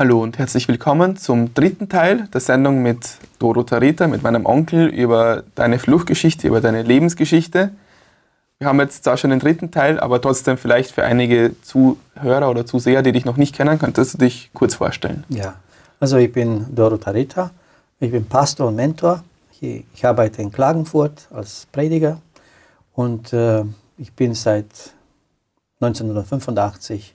Hallo und herzlich willkommen zum dritten Teil der Sendung mit Doro Tarita, mit meinem Onkel, über deine Fluchtgeschichte, über deine Lebensgeschichte. Wir haben jetzt zwar schon den dritten Teil, aber trotzdem vielleicht für einige Zuhörer oder Zuseher, die dich noch nicht kennen, könntest du dich kurz vorstellen. Ja, also ich bin Doro Tarita, ich bin Pastor und Mentor. Ich, ich arbeite in Klagenfurt als Prediger und äh, ich bin seit 1985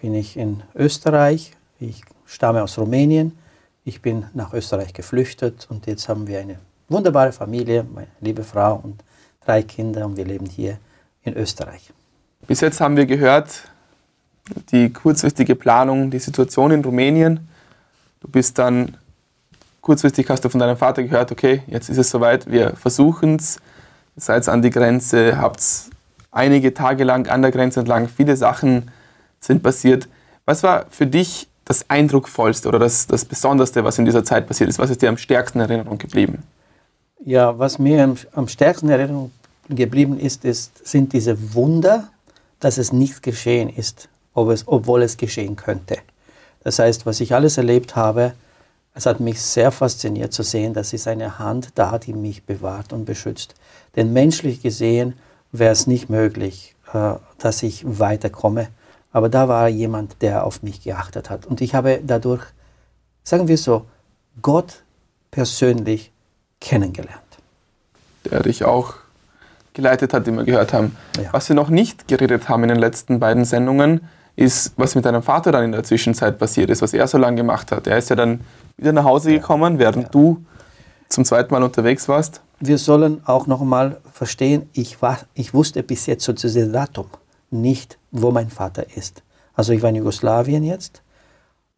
bin ich in Österreich. Ich stamme aus Rumänien. Ich bin nach Österreich geflüchtet und jetzt haben wir eine wunderbare Familie, meine liebe Frau und drei Kinder und wir leben hier in Österreich. Bis jetzt haben wir gehört, die kurzfristige Planung, die Situation in Rumänien. Du bist dann, kurzfristig hast du von deinem Vater gehört, okay, jetzt ist es soweit, wir versuchen es. Seid an die Grenze, habt einige Tage lang an der Grenze entlang, viele Sachen sind passiert. Was war für dich das Eindrucksvollste oder das, das Besonderste, was in dieser Zeit passiert ist? Was ist dir am stärksten in Erinnerung geblieben? Ja, was mir am, am stärksten in Erinnerung geblieben ist, ist, sind diese Wunder, dass es nicht geschehen ist, ob es, obwohl es geschehen könnte. Das heißt, was ich alles erlebt habe, es hat mich sehr fasziniert zu sehen, dass ist eine Hand da, die mich bewahrt und beschützt. Denn menschlich gesehen wäre es nicht möglich, äh, dass ich weiterkomme. Aber da war jemand, der auf mich geachtet hat. Und ich habe dadurch, sagen wir so, Gott persönlich kennengelernt. Der dich auch geleitet hat, den wir gehört haben. Ja. Was wir noch nicht geredet haben in den letzten beiden Sendungen, ist, was mit deinem Vater dann in der Zwischenzeit passiert ist, was er so lange gemacht hat. Er ist ja dann wieder nach Hause gekommen, während ja. du zum zweiten Mal unterwegs warst. Wir sollen auch noch einmal verstehen, ich, war, ich wusste bis jetzt zu diesem Datum nicht, wo mein Vater ist. Also ich war in Jugoslawien jetzt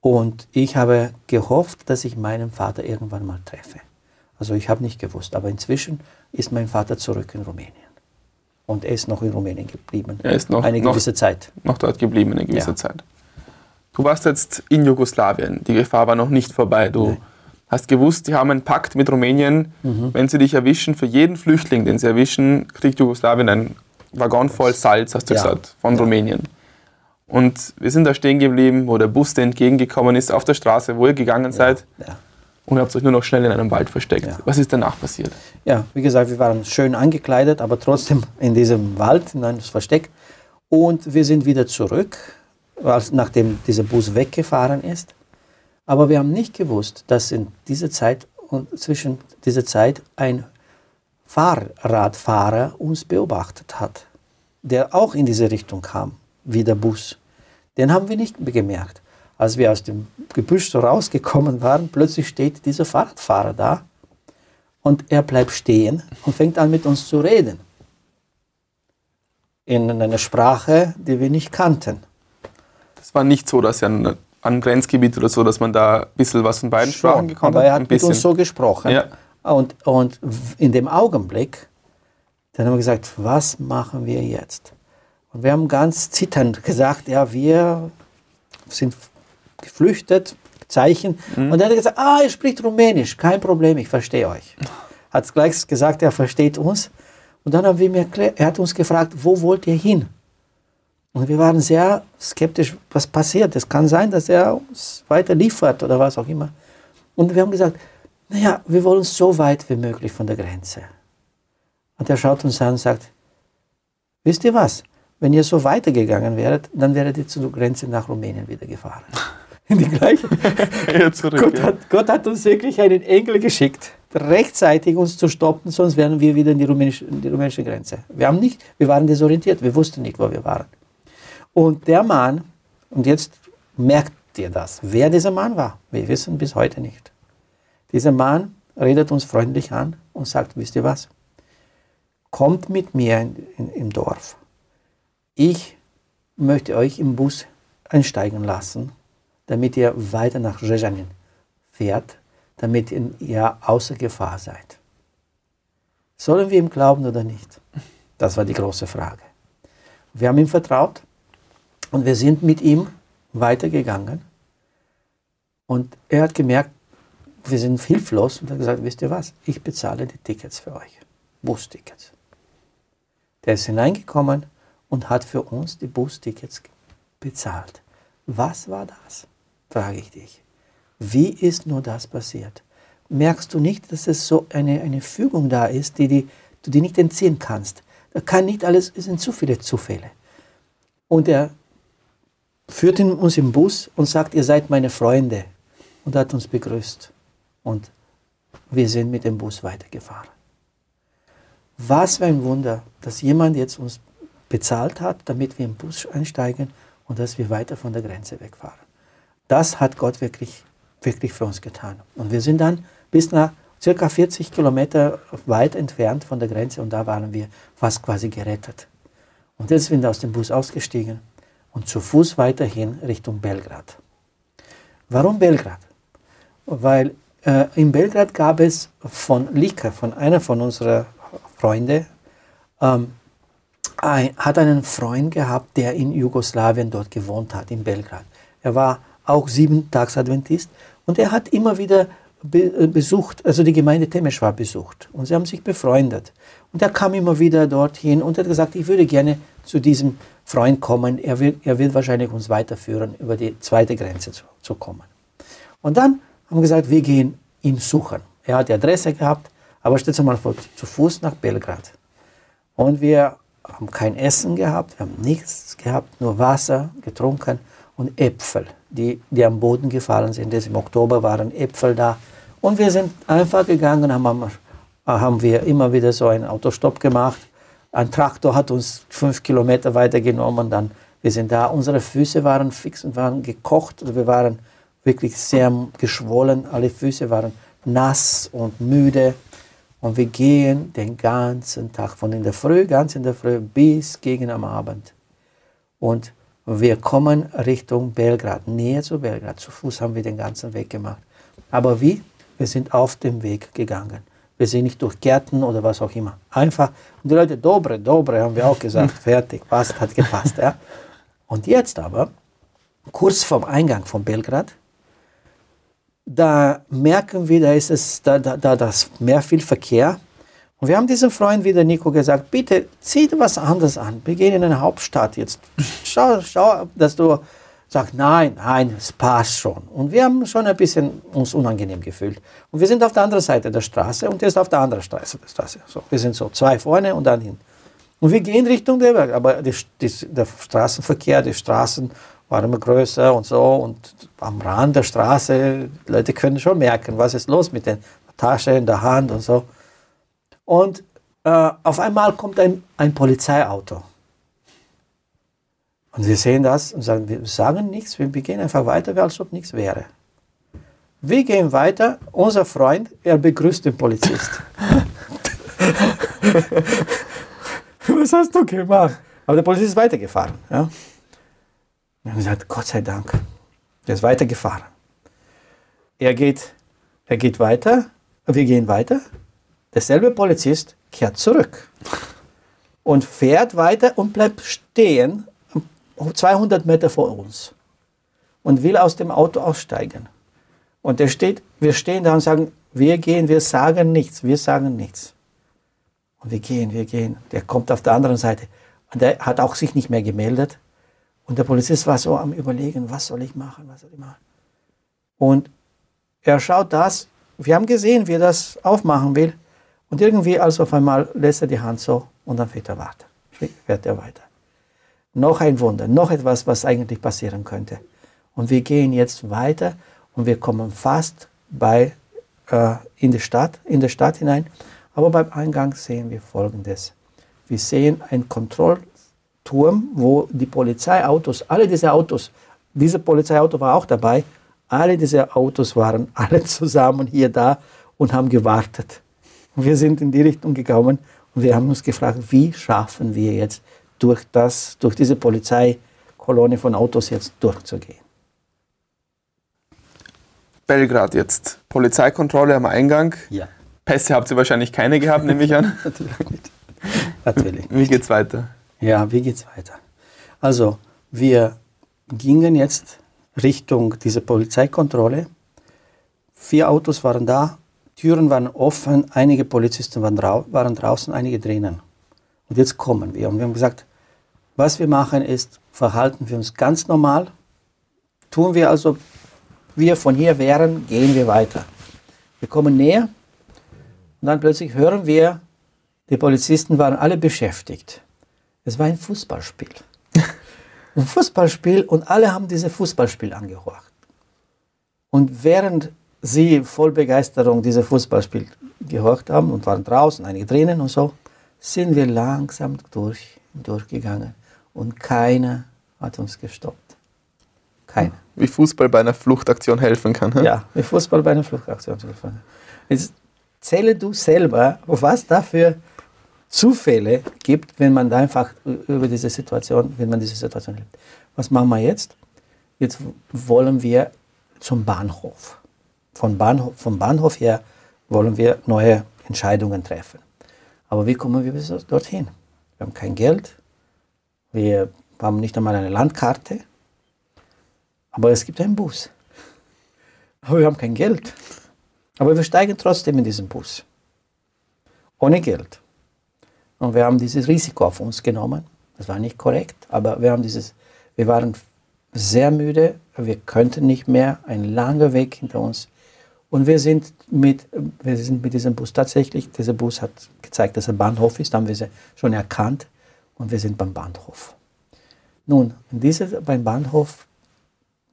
und ich habe gehofft, dass ich meinen Vater irgendwann mal treffe. Also ich habe nicht gewusst, aber inzwischen ist mein Vater zurück in Rumänien. Und er ist noch in Rumänien geblieben. Er ist noch eine gewisse noch, Zeit. Noch dort geblieben, eine gewisse ja. Zeit. Du warst jetzt in Jugoslawien. Die Gefahr war noch nicht vorbei. Du Nein. hast gewusst, die haben einen Pakt mit Rumänien. Mhm. Wenn sie dich erwischen, für jeden Flüchtling, den sie erwischen, kriegt Jugoslawien einen Waggon voll Salz, hast du ja. gesagt, von ja. Rumänien. Und wir sind da stehen geblieben, wo der Bus dir entgegengekommen ist, auf der Straße, wo ihr gegangen seid. Ja und habt euch nur noch schnell in einem Wald versteckt. Was ist danach passiert? Ja, wie gesagt, wir waren schön angekleidet, aber trotzdem in diesem Wald, in einem Versteck. Und wir sind wieder zurück, nachdem dieser Bus weggefahren ist. Aber wir haben nicht gewusst, dass in dieser Zeit und zwischen dieser Zeit ein Fahrradfahrer uns beobachtet hat, der auch in diese Richtung kam, wie der Bus. Den haben wir nicht gemerkt als wir aus dem Gebüsch so rausgekommen waren, plötzlich steht dieser Fahrradfahrer da und er bleibt stehen und fängt an mit uns zu reden. In einer Sprache, die wir nicht kannten. Das war nicht so, dass er an, Grenzgebiet oder so, dass man da ein bisschen was von beiden Schon, Sprachen gekommen hat. Aber er hat mit uns so gesprochen. Ja. Und, und in dem Augenblick, dann haben wir gesagt, was machen wir jetzt? Und wir haben ganz zitternd gesagt, ja, wir sind geflüchtet, Zeichen. Mhm. Und dann hat er gesagt, ah, er spricht Rumänisch, kein Problem, ich verstehe euch. Hat gleich gesagt, er versteht uns. Und dann haben wir ihm erklärt, er hat uns gefragt, wo wollt ihr hin? Und wir waren sehr skeptisch, was passiert. Es kann sein, dass er uns weiter liefert oder was auch immer. Und wir haben gesagt, naja, wir wollen so weit wie möglich von der Grenze. Und er schaut uns an und sagt, wisst ihr was? Wenn ihr so weitergegangen wäret, dann wäret ihr zur Grenze nach Rumänien wieder gefahren. in die gleiche. zurück, Gott, ja. hat, Gott, hat, uns wirklich einen Engel geschickt, rechtzeitig uns zu stoppen, sonst wären wir wieder in die rumänische, in die rumänische Grenze. Wir, haben nicht, wir waren desorientiert, wir wussten nicht, wo wir waren. Und der Mann, und jetzt merkt ihr das, wer dieser Mann war, wir wissen bis heute nicht. Dieser Mann redet uns freundlich an und sagt, wisst ihr was, kommt mit mir in, in, im Dorf. Ich möchte euch im Bus einsteigen lassen damit ihr weiter nach Rzeszanin fährt, damit ihr außer Gefahr seid. Sollen wir ihm glauben oder nicht? Das war die große Frage. Wir haben ihm vertraut und wir sind mit ihm weitergegangen. Und er hat gemerkt, wir sind hilflos und hat gesagt, wisst ihr was, ich bezahle die Tickets für euch, Bustickets. Der ist hineingekommen und hat für uns die Bustickets bezahlt. Was war das? trage ich dich. Wie ist nur das passiert? Merkst du nicht, dass es so eine, eine Fügung da ist, die, die du dir nicht entziehen kannst? Da kann nicht alles, es sind zu viele Zufälle. Und er führt uns im Bus und sagt, ihr seid meine Freunde. Und hat uns begrüßt. Und wir sind mit dem Bus weitergefahren. Was für ein Wunder, dass jemand jetzt uns bezahlt hat, damit wir im Bus einsteigen und dass wir weiter von der Grenze wegfahren. Das hat Gott wirklich, wirklich für uns getan. Und wir sind dann bis nach circa 40 Kilometer weit entfernt von der Grenze und da waren wir fast quasi gerettet. Und jetzt sind wir aus dem Bus ausgestiegen und zu Fuß weiterhin Richtung Belgrad. Warum Belgrad? Weil äh, in Belgrad gab es von Lika, von einer von unseren Freunden, ähm, ein, hat einen Freund gehabt, der in Jugoslawien dort gewohnt hat, in Belgrad. Er war auch sieben-Tags-Adventist und er hat immer wieder be äh, besucht, also die Gemeinde Temesch war besucht und sie haben sich befreundet. Und er kam immer wieder dorthin und hat gesagt, ich würde gerne zu diesem Freund kommen, er wird, er wird wahrscheinlich uns weiterführen, über die zweite Grenze zu, zu kommen. Und dann haben gesagt, wir gehen ihn suchen. Er hat die Adresse gehabt, aber stellt sich mal vor, zu Fuß nach Belgrad. Und wir haben kein Essen gehabt, wir haben nichts gehabt, nur Wasser getrunken und Äpfel, die, die am Boden gefallen sind. Das Im Oktober waren Äpfel da. Und wir sind einfach gegangen, haben, haben wir immer wieder so einen Autostopp gemacht. Ein Traktor hat uns fünf Kilometer weiter genommen. Dann, wir sind da, unsere Füße waren fix und waren gekocht. Also wir waren wirklich sehr geschwollen. Alle Füße waren nass und müde. Und wir gehen den ganzen Tag, von in der Früh, ganz in der Früh bis gegen am Abend. Und wir kommen Richtung Belgrad, näher zu Belgrad. Zu Fuß haben wir den ganzen Weg gemacht. Aber wie? Wir sind auf dem Weg gegangen. Wir sind nicht durch Gärten oder was auch immer. Einfach. Und die Leute, dobre, dobre, haben wir auch gesagt. Fertig, passt, hat gepasst. Ja. Und jetzt aber, kurz vorm Eingang von Belgrad, da merken wir, da ist es, da, da, da das mehr viel Verkehr. Und wir haben diesem Freund wieder Nico gesagt, bitte zieh dir was anderes an. Wir gehen in eine Hauptstadt jetzt. Schau, schau, dass du sagst, nein, nein, es passt schon. Und wir haben schon ein bisschen uns unangenehm gefühlt. Und wir sind auf der anderen Seite der Straße und der ist auf der anderen Seite der Straße. So, wir sind so zwei vorne und dann hin. Und wir gehen Richtung der Berg, aber die, die, der Straßenverkehr, die Straßen war immer größer und so. Und am Rand der Straße, Leute können schon merken, was ist los mit der Tasche in der Hand und so. Und äh, auf einmal kommt ein, ein Polizeiauto. Und wir sehen das und sagen, wir sagen nichts, wir gehen einfach weiter, als ob nichts wäre. Wir gehen weiter, unser Freund, er begrüßt den Polizist. Was hast du gemacht? Aber der Polizist ist weitergefahren. Ja? Wir haben gesagt, Gott sei Dank. Er ist weitergefahren. Er geht, er geht weiter, wir gehen weiter. Derselbe Polizist kehrt zurück und fährt weiter und bleibt stehen, 200 Meter vor uns und will aus dem Auto aussteigen. Und er steht, wir stehen da und sagen, wir gehen, wir sagen nichts, wir sagen nichts. Und wir gehen, wir gehen. Der kommt auf der anderen Seite. Und der hat auch sich nicht mehr gemeldet. Und der Polizist war so am Überlegen, was soll ich machen, was soll ich machen. Und er schaut das, wir haben gesehen, wie er das aufmachen will. Und irgendwie, also auf einmal, lässt er die Hand so und dann fährt er weiter. Fährt er weiter. Noch ein Wunder, noch etwas, was eigentlich passieren könnte. Und wir gehen jetzt weiter und wir kommen fast bei, äh, in, die Stadt, in die Stadt hinein. Aber beim Eingang sehen wir Folgendes. Wir sehen ein Kontroll, Turm, wo die Polizeiautos, alle diese Autos, dieses Polizeiauto war auch dabei, alle diese Autos waren alle zusammen hier da und haben gewartet. Und wir sind in die Richtung gekommen und wir haben uns gefragt, wie schaffen wir jetzt durch, das, durch diese Polizeikolonne von Autos jetzt durchzugehen. Belgrad jetzt. Polizeikontrolle am Eingang. Ja. Pässe habt ihr wahrscheinlich keine gehabt, nehme ich an. Natürlich nicht. Natürlich. Wie geht's weiter? Ja, wie geht's weiter? Also, wir gingen jetzt Richtung dieser Polizeikontrolle. Vier Autos waren da, Türen waren offen, einige Polizisten waren, drau waren draußen, einige drinnen. Und jetzt kommen wir. Und wir haben gesagt, was wir machen ist, verhalten wir uns ganz normal, tun wir also wir von hier wären, gehen wir weiter. Wir kommen näher und dann plötzlich hören wir, die Polizisten waren alle beschäftigt. Es war ein Fußballspiel. ein Fußballspiel und alle haben dieses Fußballspiel angehorcht. Und während sie voll Begeisterung dieses Fußballspiel gehorcht haben und waren draußen, einige drinnen und so, sind wir langsam durch, durchgegangen und keiner hat uns gestoppt. Keiner. Wie Fußball bei einer Fluchtaktion helfen kann. He? Ja, wie Fußball bei einer Fluchtaktion helfen kann. Jetzt zähle du selber, was da für Zufälle gibt, wenn man da einfach über diese Situation, wenn man diese Situation lebt. Was machen wir jetzt? Jetzt wollen wir zum Bahnhof. Von Bahnhof, vom Bahnhof her wollen wir neue Entscheidungen treffen. Aber wie kommen wir bis dorthin? Wir haben kein Geld, wir haben nicht einmal eine Landkarte, aber es gibt einen Bus. Aber wir haben kein Geld. Aber wir steigen trotzdem in diesen Bus. Ohne Geld. Und wir haben dieses Risiko auf uns genommen. Das war nicht korrekt, aber wir, haben dieses, wir waren sehr müde, wir könnten nicht mehr, ein langer Weg hinter uns. Und wir sind mit, wir sind mit diesem Bus tatsächlich, dieser Bus hat gezeigt, dass er Bahnhof ist, haben wir sie schon erkannt und wir sind beim Bahnhof. Nun, in dieser, beim Bahnhof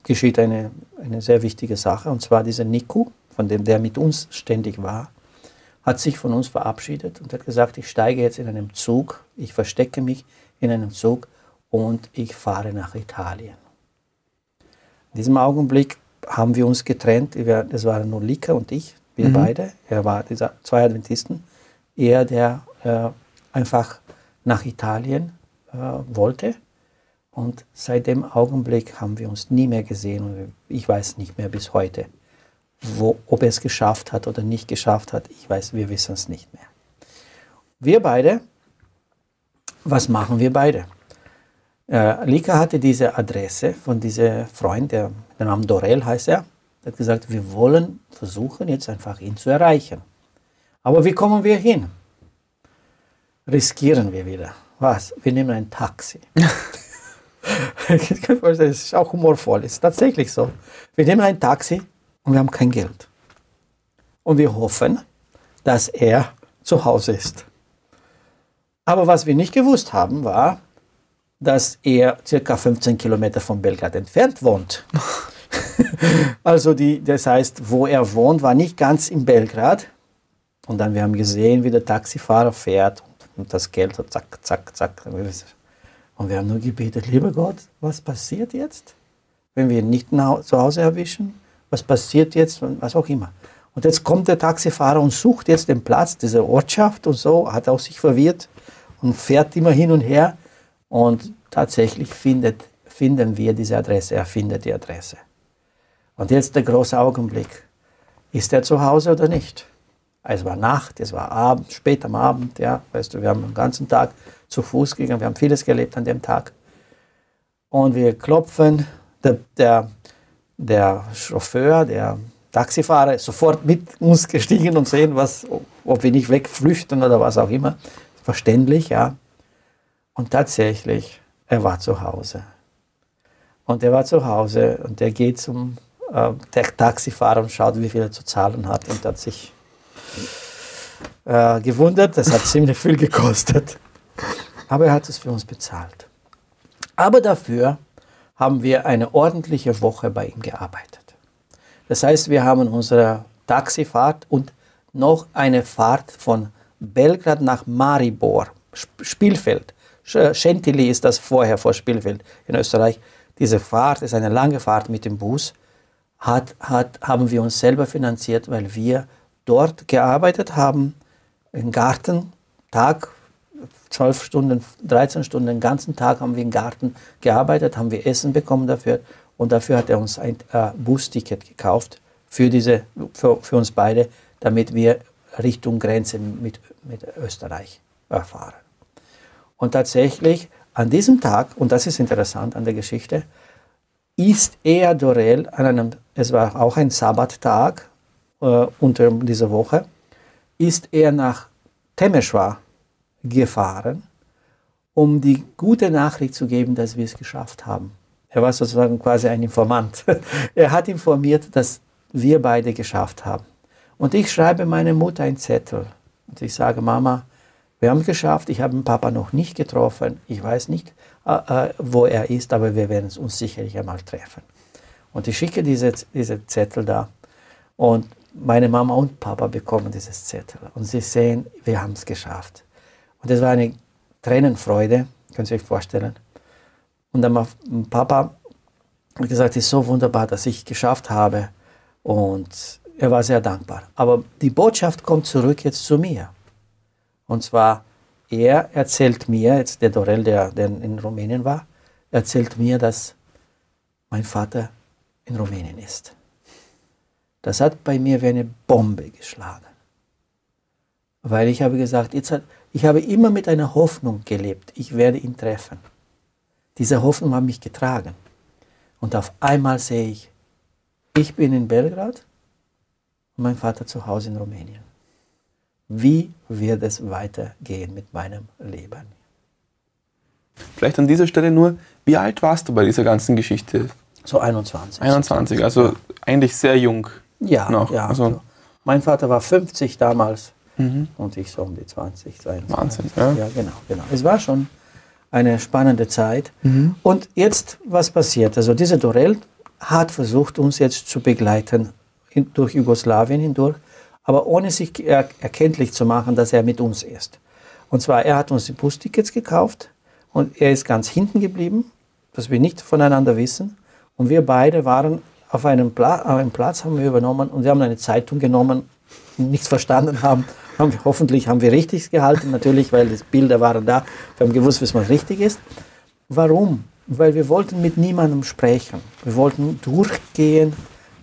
geschieht eine, eine sehr wichtige Sache, und zwar dieser Niku, von dem der mit uns ständig war, hat sich von uns verabschiedet und hat gesagt, ich steige jetzt in einem Zug, ich verstecke mich in einem Zug und ich fahre nach Italien. In diesem Augenblick haben wir uns getrennt. Es waren nur Lika und ich, wir mhm. beide. Er war dieser zwei Adventisten. Er, der äh, einfach nach Italien äh, wollte. Und seit dem Augenblick haben wir uns nie mehr gesehen. Und ich weiß nicht mehr bis heute, wo, ob er es geschafft hat oder nicht geschafft hat. Ich weiß, wir wissen es nicht mehr. Wir beide, was machen wir beide? Äh, Lika hatte diese Adresse von diesem Freund, der, der Name Dorel heißt er. Er hat gesagt, wir wollen versuchen, jetzt einfach ihn zu erreichen. Aber wie kommen wir hin? Riskieren wir wieder. Was? Wir nehmen ein Taxi. das ist auch humorvoll, ist tatsächlich so. Wir nehmen ein Taxi und wir haben kein Geld. Und wir hoffen, dass er zu Hause ist. Aber was wir nicht gewusst haben, war, dass er circa 15 Kilometer von Belgrad entfernt wohnt. also die, das heißt, wo er wohnt, war nicht ganz in Belgrad. Und dann wir haben gesehen, wie der Taxifahrer fährt und das Geld so zack, zack, zack. Und wir haben nur gebetet, lieber Gott, was passiert jetzt, wenn wir ihn nicht zu Hause erwischen? Was passiert jetzt, was auch immer. Und jetzt kommt der Taxifahrer und sucht jetzt den Platz dieser Ortschaft und so, hat auch sich verwirrt und fährt immer hin und her. Und tatsächlich findet, finden wir diese Adresse, er findet die Adresse. Und jetzt der große Augenblick. Ist er zu Hause oder nicht? Es war Nacht, es war Abend, spät am Abend, ja, weißt du, wir haben den ganzen Tag zu Fuß gegangen, wir haben vieles gelebt an dem Tag. Und wir klopfen, der, der, der Chauffeur, der Taxifahrer ist sofort mit uns gestiegen und sehen, was, ob wir nicht wegflüchten oder was auch immer. Verständlich, ja. Und tatsächlich, er war zu Hause. Und er war zu Hause und er geht zum äh, Taxifahrer und schaut, wie viel er zu zahlen hat und hat sich äh, gewundert. Das hat ziemlich viel gekostet. Aber er hat es für uns bezahlt. Aber dafür haben wir eine ordentliche Woche bei ihm gearbeitet. Das heißt, wir haben unsere Taxifahrt und noch eine Fahrt von Belgrad nach Maribor, Spielfeld, Chantilly ist das vorher vor Spielfeld in Österreich. Diese Fahrt ist eine lange Fahrt mit dem Bus. Hat, hat, haben wir uns selber finanziert, weil wir dort gearbeitet haben, im Garten, Tag, 12 Stunden, 13 Stunden, den ganzen Tag haben wir im Garten gearbeitet, haben wir Essen bekommen dafür und dafür hat er uns ein äh, Busticket gekauft für, diese, für, für uns beide, damit wir Richtung Grenze mit, mit Österreich erfahren. Und tatsächlich an diesem Tag, und das ist interessant an der Geschichte, ist er Dorel an einem, es war auch ein Sabbattag äh, unter dieser Woche, ist er nach Temeshwar gefahren, um die gute Nachricht zu geben, dass wir es geschafft haben. Er war sozusagen quasi ein Informant. er hat informiert, dass wir beide geschafft haben. Und ich schreibe meiner Mutter einen Zettel. Und ich sage, Mama, wir haben es geschafft. Ich habe den Papa noch nicht getroffen. Ich weiß nicht, äh, äh, wo er ist, aber wir werden uns sicherlich einmal treffen. Und ich schicke diese, diese Zettel da. Und meine Mama und Papa bekommen dieses Zettel. Und sie sehen, wir haben es geschafft. Und es war eine Tränenfreude, können Sie sich vorstellen. Und dann mein Papa hat gesagt, es ist so wunderbar, dass ich es geschafft habe. Und er war sehr dankbar. Aber die Botschaft kommt zurück jetzt zu mir. Und zwar, er erzählt mir, jetzt der Dorel, der, der in Rumänien war, erzählt mir, dass mein Vater in Rumänien ist. Das hat bei mir wie eine Bombe geschlagen. Weil ich habe gesagt, jetzt hat, ich habe immer mit einer Hoffnung gelebt, ich werde ihn treffen. Diese Hoffnung hat mich getragen. Und auf einmal sehe ich, ich bin in Belgrad und mein Vater zu Hause in Rumänien. Wie wird es weitergehen mit meinem Leben? Vielleicht an dieser Stelle nur, wie alt warst du bei dieser ganzen Geschichte? So 21. 21, also eigentlich sehr jung. Ja, noch. ja. Also so. Mein Vater war 50 damals mhm. und ich so um die 20, 22. Wahnsinn, ja. ja. genau, genau. Es war schon eine spannende Zeit. Mhm. Und jetzt, was passiert? Also dieser Dorel hat versucht, uns jetzt zu begleiten in, durch Jugoslawien hindurch, aber ohne sich er, erkenntlich zu machen, dass er mit uns ist. Und zwar, er hat uns die Bustickets gekauft und er ist ganz hinten geblieben, dass wir nicht voneinander wissen. Und wir beide waren auf einem, Pla einen Platz haben wir übernommen und wir haben eine Zeitung genommen, nichts verstanden haben. Haben wir, hoffentlich haben wir richtig gehalten, natürlich, weil die Bilder waren da. Wir haben gewusst, was richtig ist. Warum? Weil wir wollten mit niemandem sprechen. Wir wollten durchgehen,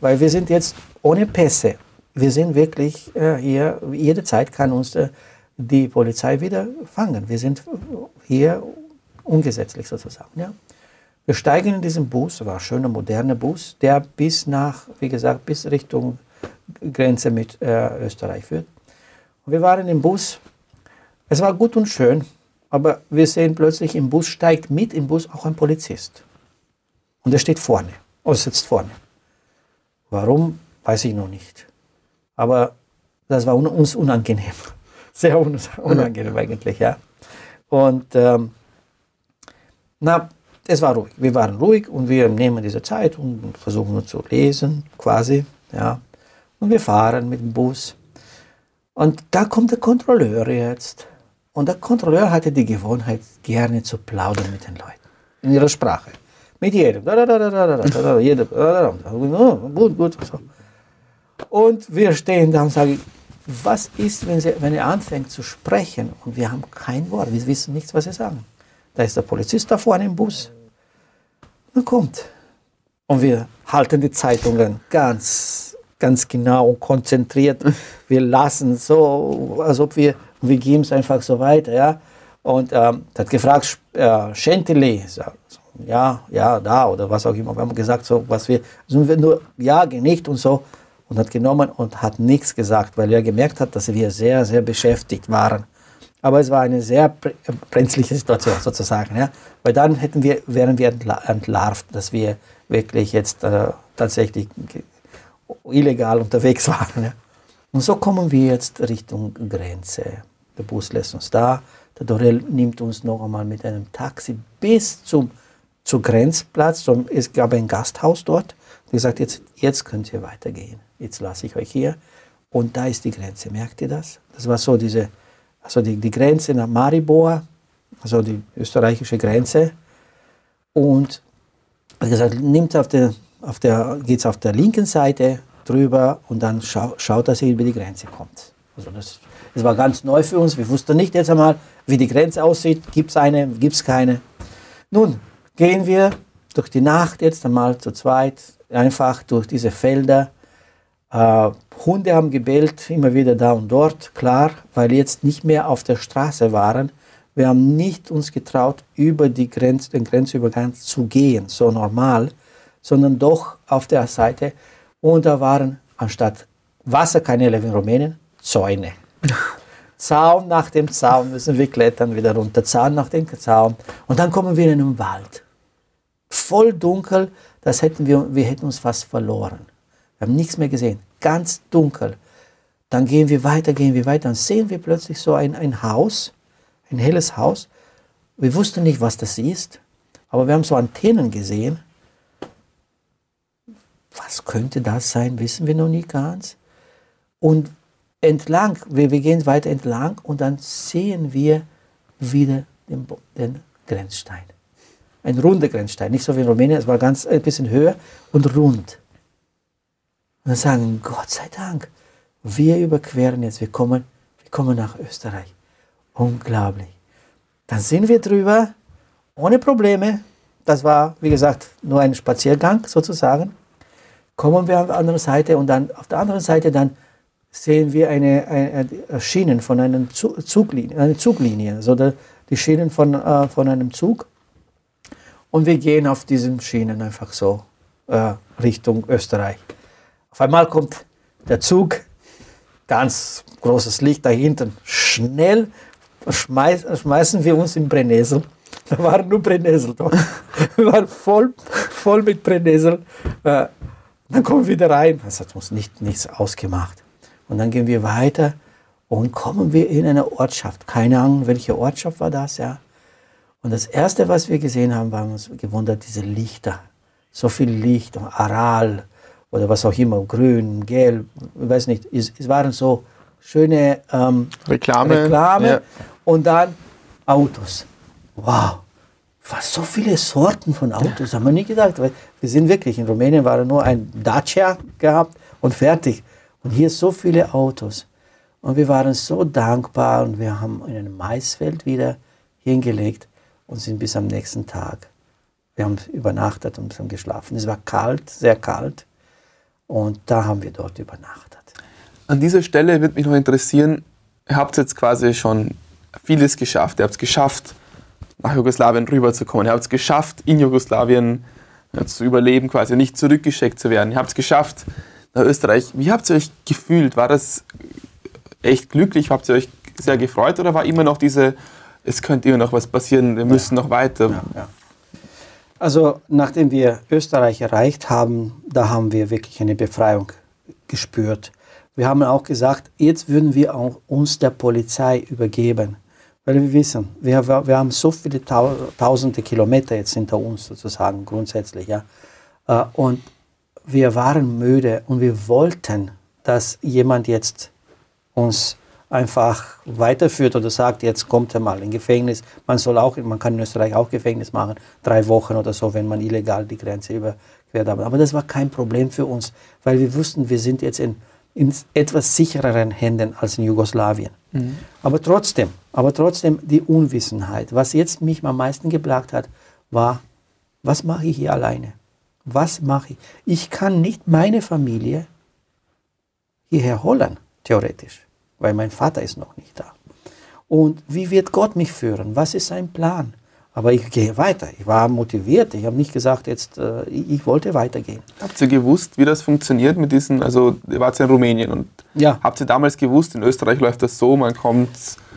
weil wir sind jetzt ohne Pässe. Wir sind wirklich äh, hier, jede Zeit kann uns äh, die Polizei wieder fangen. Wir sind hier ungesetzlich sozusagen. Ja? Wir steigen in diesen Bus, war ein schöner, moderner Bus, der bis nach, wie gesagt, bis Richtung Grenze mit äh, Österreich führt. Wir waren im Bus. Es war gut und schön, aber wir sehen plötzlich, im Bus steigt mit im Bus auch ein Polizist. Und er steht vorne, oder sitzt vorne. Warum, weiß ich noch nicht. Aber das war uns unangenehm. Sehr unangenehm eigentlich, ja. Und ähm, na, es war ruhig. Wir waren ruhig und wir nehmen diese Zeit und versuchen nur zu lesen, quasi. Ja. Und wir fahren mit dem Bus. Und da kommt der Kontrolleur jetzt. Und der Kontrolleur hatte die Gewohnheit, gerne zu plaudern mit den Leuten. In ihrer Sprache. Mit jedem. Gut, gut. Und wir stehen da und sagen, was ist, wenn, sie, wenn er anfängt zu sprechen und wir haben kein Wort, wir wissen nichts, was sie sagen. Da ist der Polizist da vorne im Bus man kommt. Und wir halten die Zeitungen ganz, ganz genau und konzentriert. Wir lassen so, als ob wir, wir geben es einfach so weiter. Ja? Und ähm, hat gefragt, äh, Chantilly, ja, ja, da oder was auch immer. Wir haben gesagt, so, was wir, sind wir nur, ja, nicht und so. Und hat genommen und hat nichts gesagt, weil er gemerkt hat, dass wir sehr, sehr beschäftigt waren. Aber es war eine sehr brenzliche Situation sozusagen, ja? weil dann hätten wir, wären wir entlarvt, dass wir wirklich jetzt äh, tatsächlich illegal unterwegs waren. Ja? Und so kommen wir jetzt Richtung Grenze. Der Bus lässt uns da, der Dorel nimmt uns noch einmal mit einem Taxi bis zum, zum Grenzplatz. Es gab ein Gasthaus dort. Und gesagt, jetzt, jetzt könnt ihr weitergehen. Jetzt lasse ich euch hier. Und da ist die Grenze. Merkt ihr das? Das war so diese also die, die Grenze nach Maribor, also die österreichische Grenze. Und wie gesagt, nimmt auf der, auf der, geht es auf der linken Seite drüber und dann schau, schaut, dass er über die Grenze kommt. Also das, das war ganz neu für uns. Wir wussten nicht jetzt einmal, wie die Grenze aussieht. Gibt es eine, gibt es keine. Nun gehen wir durch die Nacht jetzt einmal zu zweit einfach durch diese Felder äh, Hunde haben gebellt, immer wieder da und dort, klar, weil jetzt nicht mehr auf der Straße waren. Wir haben nicht uns getraut, über die Grenz, den Grenzübergang zu gehen, so normal, sondern doch auf der Seite. Und da waren anstatt Wasserkanäle wie in Rumänien Zäune. Zaun nach dem Zaun müssen wir klettern wieder runter, Zaun nach dem Zaun. Und dann kommen wir in einen Wald. voll dunkel, das hätten wir, wir hätten uns fast verloren. Wir haben nichts mehr gesehen, ganz dunkel. Dann gehen wir weiter, gehen wir weiter, dann sehen wir plötzlich so ein, ein Haus, ein helles Haus. Wir wussten nicht, was das ist, aber wir haben so Antennen gesehen. Was könnte das sein, wissen wir noch nicht ganz. Und entlang, wir, wir gehen weiter entlang und dann sehen wir wieder den, den Grenzstein. Ein runder Grenzstein, nicht so wie in Rumänien, es war ganz ein bisschen höher und rund. Und dann sagen, Gott sei Dank, wir überqueren jetzt, wir kommen, wir kommen nach Österreich. Unglaublich. Dann sind wir drüber, ohne Probleme. Das war, wie gesagt, nur ein Spaziergang sozusagen. Kommen wir auf der anderen Seite und dann auf der anderen Seite dann sehen wir eine, eine, Schienen von einer Zuglinie, eine Zuglinie, also die Schienen von, äh, von einem Zug. Und wir gehen auf diesen Schienen einfach so äh, Richtung Österreich. Auf einmal kommt der Zug, ganz großes Licht da hinten, schnell schmeiß, schmeißen wir uns in Brennesel. Da waren nur Brennesel da. Wir waren voll, voll mit Brennesel. Äh, dann kommen wir wieder rein. Das hat uns nicht, nichts ausgemacht. Und dann gehen wir weiter und kommen wir in eine Ortschaft. Keine Ahnung, welche Ortschaft war das, ja. Und das Erste, was wir gesehen haben, war uns gewundert, diese Lichter. So viel Licht, Aral oder was auch immer, grün, gelb, ich weiß nicht. Es, es waren so schöne ähm, Reklame. Reklame. Ja. Und dann Autos. Wow. Was so viele Sorten von Autos, haben wir nie gedacht. Weil wir sind wirklich, in Rumänien war nur ein Dacia gehabt und fertig. Und hier so viele Autos. Und wir waren so dankbar und wir haben in einem Maisfeld wieder hingelegt und sind bis am nächsten Tag. Wir haben übernachtet und haben geschlafen. Es war kalt, sehr kalt. Und da haben wir dort übernachtet. An dieser Stelle würde mich noch interessieren, ihr habt jetzt quasi schon vieles geschafft. Ihr habt es geschafft, nach Jugoslawien rüberzukommen. Ihr habt es geschafft, in Jugoslawien zu überleben, quasi nicht zurückgeschickt zu werden. Ihr habt es geschafft, nach Österreich. Wie habt ihr euch gefühlt? War das echt glücklich? Habt ihr euch sehr gefreut oder war immer noch diese, es könnte immer noch was passieren, wir müssen ja. noch weiter? Ja, ja. Also nachdem wir Österreich erreicht haben, da haben wir wirklich eine Befreiung gespürt. Wir haben auch gesagt, jetzt würden wir auch uns der Polizei übergeben. Weil wir wissen, wir, wir haben so viele tausende Kilometer jetzt hinter uns sozusagen grundsätzlich. Ja. Äh, und wir waren müde und wir wollten, dass jemand jetzt uns einfach weiterführt oder sagt, jetzt kommt er mal in Gefängnis. Man soll auch, man kann in Österreich auch Gefängnis machen, drei Wochen oder so, wenn man illegal die Grenze überquert. Aber das war kein Problem für uns, weil wir wussten, wir sind jetzt in in etwas sichereren Händen als in Jugoslawien. Aber trotzdem, aber trotzdem die Unwissenheit. Was jetzt mich am meisten geplagt hat, war, was mache ich hier alleine? Was mache ich? Ich kann nicht meine Familie hierher holen, theoretisch, weil mein Vater ist noch nicht da. Und wie wird Gott mich führen? Was ist sein Plan? Aber ich gehe weiter. Ich war motiviert. Ich habe nicht gesagt, jetzt, äh, ich wollte weitergehen. Habt ihr gewusst, wie das funktioniert mit diesen, also ihr wart ja in Rumänien und ja. habt ihr damals gewusst, in Österreich läuft das so, man kommt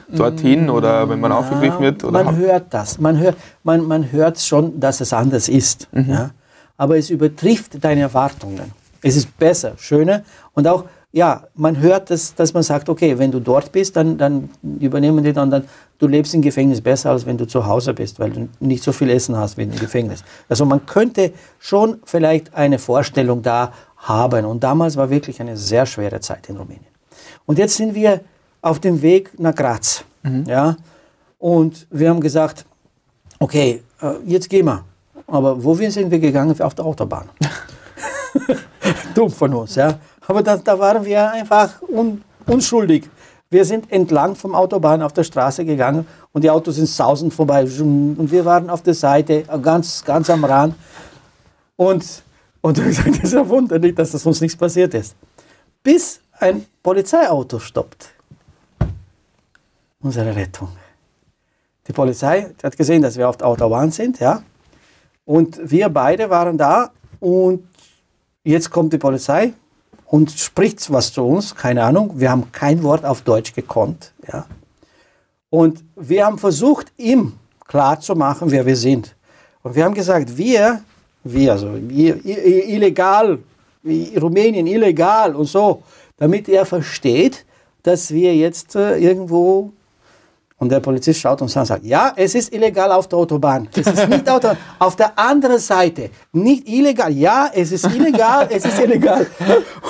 dorthin mm, oder wenn man ja, aufgegriffen wird? Oder man hört das. Man hört, man, man hört schon, dass es anders ist. Mhm. Ja? Aber es übertrifft deine Erwartungen. Es ist besser, schöner und auch ja, man hört, dass, dass man sagt, okay, wenn du dort bist, dann, dann übernehmen die dann, dann, du lebst im Gefängnis besser, als wenn du zu Hause bist, weil du nicht so viel Essen hast wie im Gefängnis. Also man könnte schon vielleicht eine Vorstellung da haben. Und damals war wirklich eine sehr schwere Zeit in Rumänien. Und jetzt sind wir auf dem Weg nach Graz. Mhm. Ja? Und wir haben gesagt, okay, äh, jetzt gehen wir. Aber wo sind wir gegangen? Auf der Autobahn. Dumm von uns, ja. Aber das, da waren wir einfach un, unschuldig. Wir sind entlang vom Autobahn auf der Straße gegangen und die Autos sind sausend vorbei. Und wir waren auf der Seite, ganz, ganz am Rand. Und, und ich gesagt, das ist ja wunderlich, dass das uns nichts passiert ist. Bis ein Polizeiauto stoppt. Unsere Rettung. Die Polizei hat gesehen, dass wir auf der Autobahn sind, ja. Und wir beide waren da und jetzt kommt die Polizei, und spricht was zu uns, keine Ahnung. Wir haben kein Wort auf Deutsch gekonnt. Ja. Und wir haben versucht, ihm klarzumachen, wer wir sind. Und wir haben gesagt, wir, wir, also illegal, Rumänien illegal und so, damit er versteht, dass wir jetzt äh, irgendwo und der Polizist schaut uns an und sagt, ja, es ist illegal auf der Autobahn. Es ist nicht auf der, auf der anderen Seite. Nicht illegal. Ja, es ist illegal, es ist illegal.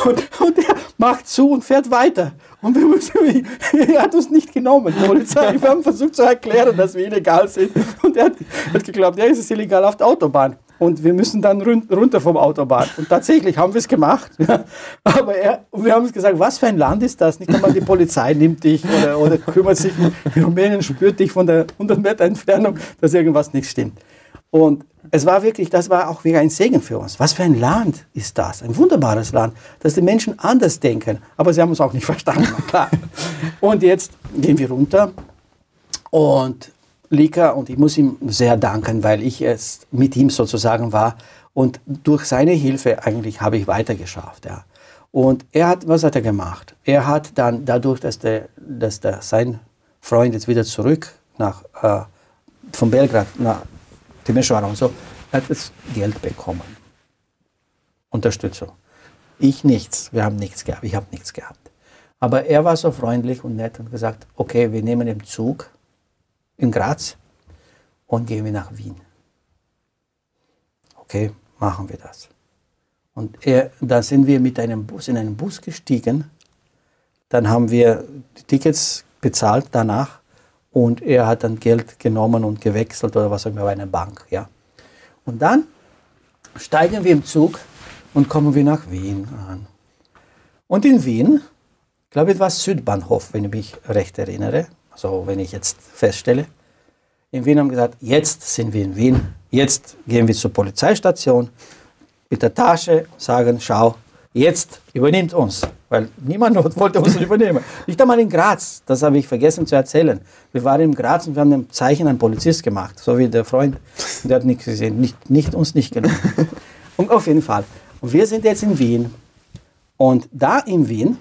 Und, und er macht zu und fährt weiter. Und wir müssen, er hat uns nicht genommen, die Polizei. Wir haben versucht zu erklären, dass wir illegal sind. Und er hat, hat geglaubt, ja, es ist illegal auf der Autobahn und wir müssen dann runter vom Autobahn. Und tatsächlich haben wir es gemacht. Aber er, wir haben uns gesagt, was für ein Land ist das? Nicht einmal die Polizei nimmt dich oder, oder kümmert sich. In Rumänien spürt dich von der 100 Meter Entfernung, dass irgendwas nicht stimmt. Und es war wirklich, das war auch wieder ein Segen für uns. Was für ein Land ist das? Ein wunderbares Land, dass die Menschen anders denken. Aber sie haben uns auch nicht verstanden, klar. Und jetzt gehen wir runter und Lika und ich muss ihm sehr danken, weil ich es mit ihm sozusagen war und durch seine Hilfe eigentlich habe ich weitergeschafft. Ja. Und er hat, was hat er gemacht? Er hat dann dadurch, dass, der, dass der, sein Freund jetzt wieder zurück nach, äh, von Belgrad nach Timisoara und so, hat das Geld bekommen. Unterstützung. Ich nichts, wir haben nichts gehabt, ich habe nichts gehabt. Aber er war so freundlich und nett und gesagt, okay, wir nehmen den Zug in Graz und gehen wir nach Wien. Okay, machen wir das. Und er, da sind wir mit einem Bus in einen Bus gestiegen. Dann haben wir die Tickets bezahlt danach und er hat dann Geld genommen und gewechselt oder was auch immer bei einer Bank. Ja. Und dann steigen wir im Zug und kommen wir nach Wien an. Und in Wien, ich glaube, es war Südbahnhof, wenn ich mich recht erinnere, so wenn ich jetzt feststelle, in Wien haben gesagt, jetzt sind wir in Wien, jetzt gehen wir zur Polizeistation mit der Tasche, sagen, schau, jetzt übernimmt uns. Weil niemand wollte uns übernehmen. Nicht einmal in Graz, das habe ich vergessen zu erzählen. Wir waren in Graz und wir haben ein Zeichen an Polizist gemacht, so wie der Freund, der hat nichts gesehen, nicht, nicht uns nicht genommen. Und auf jeden Fall. Und wir sind jetzt in Wien. Und da in Wien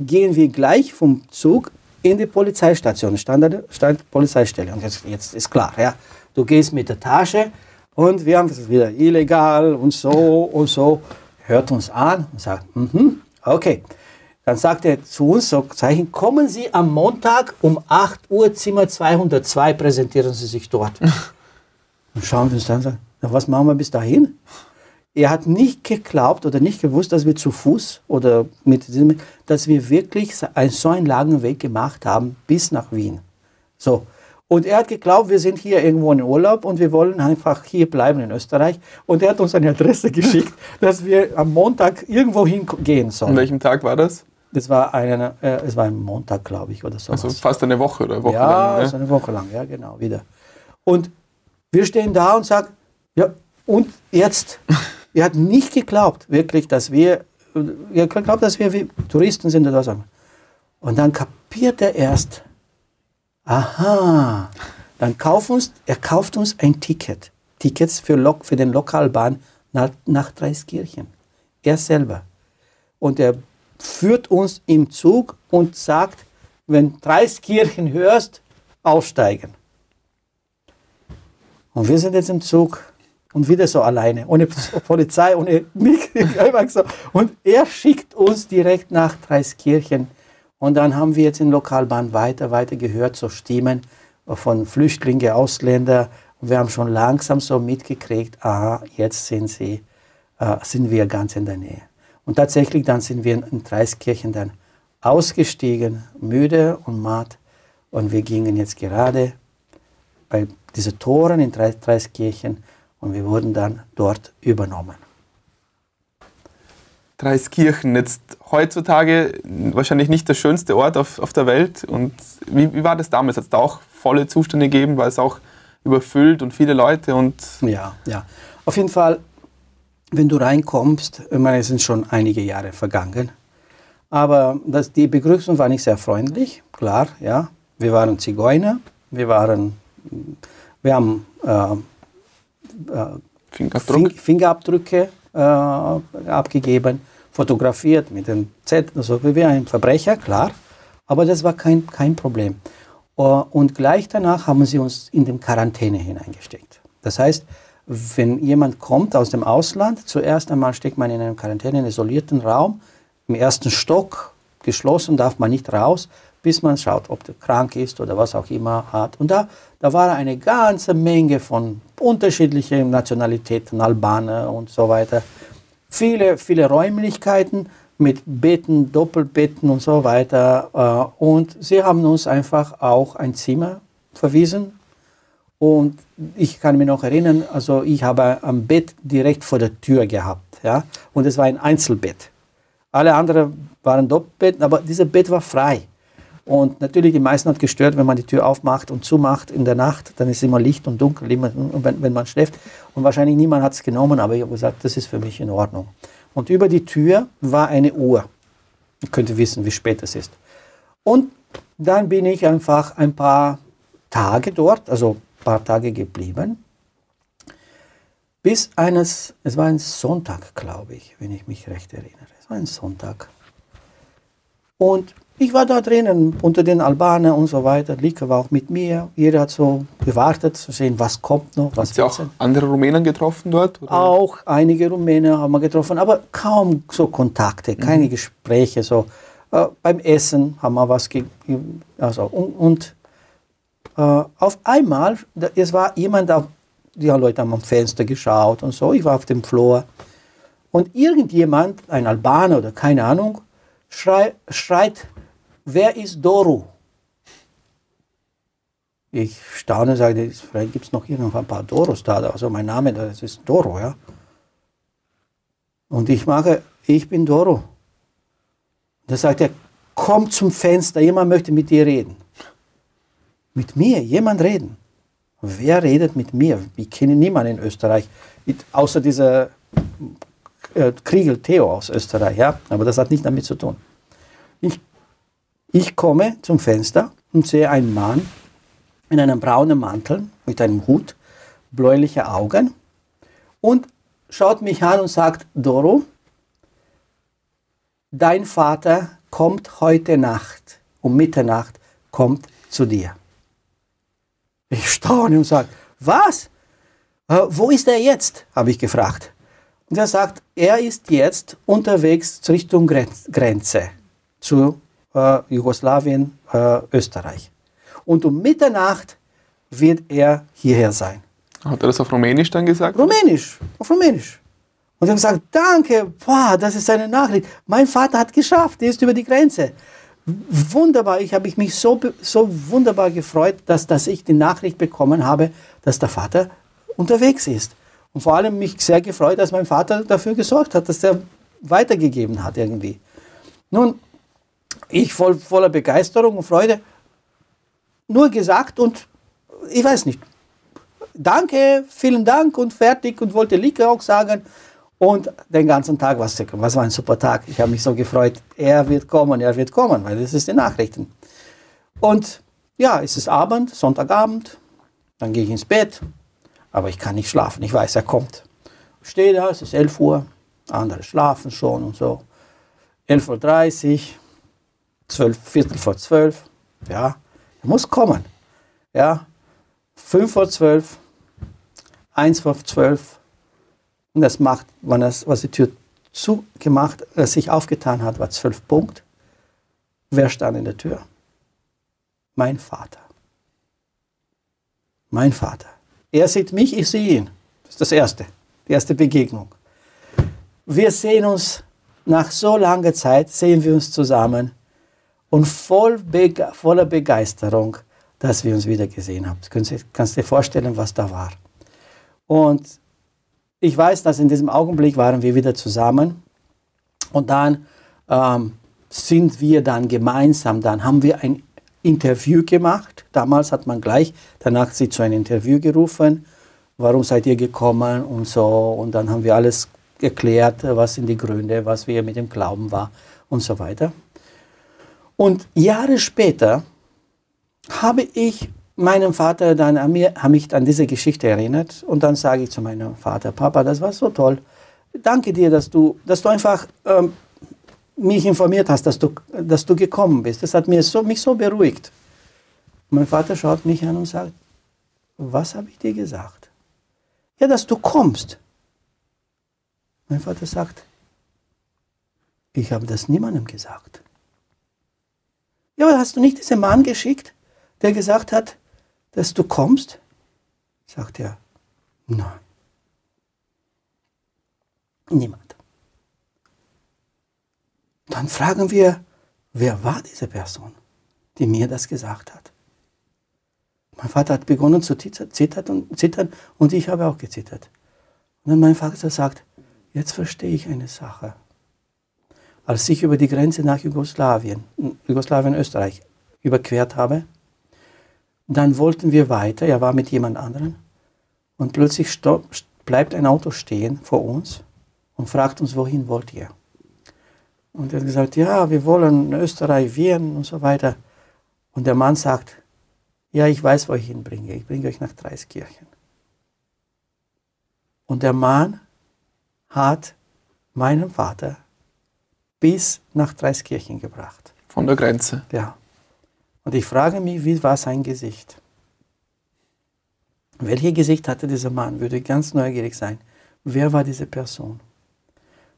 gehen wir gleich vom Zug in die Polizeistation, Standard, Stand Polizeistelle. Und jetzt, jetzt ist klar, ja, du gehst mit der Tasche und wir haben es wieder illegal und so und so. Hört uns an und sagt, mhm, okay. Dann sagt er zu uns, so Zeichen, kommen Sie am Montag um 8 Uhr, Zimmer 202, präsentieren Sie sich dort. und schauen wir uns dann na, was machen wir bis dahin? Er hat nicht geglaubt oder nicht gewusst, dass wir zu Fuß oder mit diesem, dass wir wirklich einen, so einen langen Weg gemacht haben bis nach Wien. So. Und er hat geglaubt, wir sind hier irgendwo in Urlaub und wir wollen einfach hier bleiben in Österreich. Und er hat uns eine Adresse geschickt, dass wir am Montag irgendwo hingehen sollen. An welchem Tag war das? Das war, eine, äh, es war ein Montag, glaube ich, oder so. Also fast eine Woche oder Woche ja, lang. Ja, also eine Woche lang, ja, genau, wieder. Und wir stehen da und sagen, ja, und jetzt? Er hat nicht geglaubt, wirklich, dass wir, er glaubt, dass wir Touristen sind oder was. Und dann kapiert er erst, aha, dann kauft uns, er kauft uns ein Ticket, Tickets für, Lok, für den Lokalbahn nach, nach Dreiskirchen. Er selber. Und er führt uns im Zug und sagt, wenn Dreiskirchen hörst, aussteigen. Und wir sind jetzt im Zug und wieder so alleine, ohne Polizei, ohne mich. Und er schickt uns direkt nach Dreiskirchen. Und dann haben wir jetzt in Lokalbahn weiter, weiter gehört, so Stimmen von Flüchtlingen, Ausländer. Und wir haben schon langsam so mitgekriegt, aha, jetzt sind, sie, äh, sind wir ganz in der Nähe. Und tatsächlich, dann sind wir in Dreiskirchen dann ausgestiegen, müde und matt. Und wir gingen jetzt gerade bei diesen Toren in Dreiskirchen und wir wurden dann dort übernommen. Dreiskirchen, jetzt heutzutage wahrscheinlich nicht der schönste Ort auf, auf der Welt. Und wie, wie war das damals? Hat es da auch volle Zustände gegeben? War es auch überfüllt und viele Leute? Und ja, ja. Auf jeden Fall, wenn du reinkommst, ich meine, es sind schon einige Jahre vergangen, aber das, die Begrüßung war nicht sehr freundlich, klar, ja. Wir waren Zigeuner, wir waren, wir haben äh, Fingerabdruck. Fingerabdrücke äh, abgegeben, fotografiert mit dem Z, also wie ein Verbrecher, klar. Aber das war kein, kein Problem. Uh, und gleich danach haben sie uns in den Quarantäne hineingesteckt. Das heißt, wenn jemand kommt aus dem Ausland, zuerst einmal steckt man in einem Quarantäne, isolierten Raum, im ersten Stock, geschlossen, darf man nicht raus, bis man schaut, ob der krank ist oder was auch immer hat. Und da, da war eine ganze Menge von unterschiedlichen Nationalitäten, Albaner und so weiter. Viele, viele Räumlichkeiten mit Betten, Doppelbetten und so weiter. Äh, und sie haben uns einfach auch ein Zimmer verwiesen. Und ich kann mich noch erinnern, also ich habe ein Bett direkt vor der Tür gehabt. Ja? Und es war ein Einzelbett. Alle anderen waren Doppelbetten, aber dieses Bett war frei. Und natürlich, die meisten hat gestört, wenn man die Tür aufmacht und zumacht in der Nacht, dann ist immer Licht und dunkel, wenn, wenn man schläft. Und wahrscheinlich niemand hat es genommen, aber ich habe gesagt, das ist für mich in Ordnung. Und über die Tür war eine Uhr. Ich könnte wissen, wie spät es ist. Und dann bin ich einfach ein paar Tage dort, also ein paar Tage geblieben. Bis eines, es war ein Sonntag, glaube ich, wenn ich mich recht erinnere. Es war ein Sonntag. Und ich war da drinnen unter den Albanern und so weiter. Lika war auch mit mir. Jeder hat so gewartet zu sehen, was kommt noch. Was Hast du auch andere Rumänen getroffen dort? Oder? Auch einige Rumänen haben wir getroffen, aber kaum so Kontakte, keine mhm. Gespräche. So. Äh, beim Essen haben wir was gegeben. Also, und, und äh, auf einmal, es war jemand, auf, die Leute haben am Fenster geschaut und so. Ich war auf dem Flur. Und irgendjemand, ein Albaner oder keine Ahnung, schrei, schreit wer ist Doru? Ich staune und sage, vielleicht gibt es noch hier noch ein paar Doros da. Also mein Name, das ist Doro, ja. Und ich mache, ich bin Doro. Da sagt er, komm zum Fenster, jemand möchte mit dir reden. Mit mir, jemand reden. Wer redet mit mir? Ich kenne niemanden in Österreich, außer dieser äh, Kriegel Theo aus Österreich, ja. Aber das hat nichts damit zu tun. Ich ich komme zum Fenster und sehe einen Mann in einem braunen Mantel mit einem Hut, bläuliche Augen und schaut mich an und sagt, Doro, dein Vater kommt heute Nacht, um Mitternacht kommt zu dir. Ich staune und sage, was? Äh, wo ist er jetzt? habe ich gefragt. Und er sagt, er ist jetzt unterwegs Richtung Grenze zu äh, Jugoslawien, äh, Österreich. Und um Mitternacht wird er hierher sein. Hat er das auf Rumänisch dann gesagt? Rumänisch, auf Rumänisch. Und er hat gesagt, danke, boah, das ist eine Nachricht. Mein Vater hat geschafft, er ist über die Grenze. Wunderbar, ich habe mich so, so wunderbar gefreut, dass, dass ich die Nachricht bekommen habe, dass der Vater unterwegs ist. Und vor allem mich sehr gefreut, dass mein Vater dafür gesorgt hat, dass er weitergegeben hat irgendwie. Nun, ich voll, voller Begeisterung und Freude nur gesagt und ich weiß nicht. Danke, vielen Dank und fertig und wollte Lieke auch sagen. Und den ganzen Tag, was, was war ein super Tag. Ich habe mich so gefreut, er wird kommen, er wird kommen, weil das ist die Nachrichten. Und ja, es ist Abend, Sonntagabend, dann gehe ich ins Bett, aber ich kann nicht schlafen, ich weiß, er kommt. Stehe da, es ist 11 Uhr, andere schlafen schon und so. 11.30 Uhr, zwölf, Viertel vor zwölf, ja, er muss kommen. Ja, fünf vor zwölf, eins vor zwölf. Und das macht, wenn das, was die Tür zugemacht, äh, sich aufgetan hat, war zwölf Punkt. Wer stand in der Tür? Mein Vater. Mein Vater. Er sieht mich, ich sehe ihn. Das ist das Erste, die erste Begegnung. Wir sehen uns nach so langer Zeit, sehen wir uns zusammen und voll bege voller Begeisterung, dass wir uns wieder gesehen haben. Du kannst, kannst dir vorstellen, was da war. Und ich weiß, dass in diesem Augenblick waren wir wieder zusammen und dann ähm, sind wir dann gemeinsam, dann haben wir ein Interview gemacht. Damals hat man gleich danach sie zu einem Interview gerufen. Warum seid ihr gekommen und so. Und dann haben wir alles erklärt, was sind die Gründe, was wir mit dem Glauben war und so weiter. Und Jahre später habe ich meinem Vater dann an mir, habe mich an diese Geschichte erinnert und dann sage ich zu meinem Vater, Papa, das war so toll. Danke dir, dass du, dass du einfach ähm, mich informiert hast, dass du, dass du gekommen bist. Das hat mir so, mich so beruhigt. mein Vater schaut mich an und sagt, was habe ich dir gesagt? Ja, dass du kommst. Mein Vater sagt, ich habe das niemandem gesagt. Ja, aber hast du nicht diesen Mann geschickt, der gesagt hat, dass du kommst? Sagt er, nein. Niemand. Dann fragen wir, wer war diese Person, die mir das gesagt hat? Mein Vater hat begonnen zu zittern und, ich habe auch gezittert. Und dann mein Vater sagt, jetzt verstehe ich eine Sache. Als ich über die Grenze nach Jugoslawien, Jugoslawien, Österreich überquert habe, dann wollten wir weiter, er war mit jemand anderem, und plötzlich stopp, bleibt ein Auto stehen vor uns und fragt uns, wohin wollt ihr? Und er hat gesagt, ja, wir wollen Österreich, Wien und so weiter. Und der Mann sagt, ja, ich weiß, wo ich ihn bringe. Ich bringe euch nach Dreiskirchen. Und der Mann hat meinen Vater bis nach Dreiskirchen gebracht. Von der Grenze. Ja. Und ich frage mich, wie war sein Gesicht? Welches Gesicht hatte dieser Mann? Würde ganz neugierig sein. Wer war diese Person?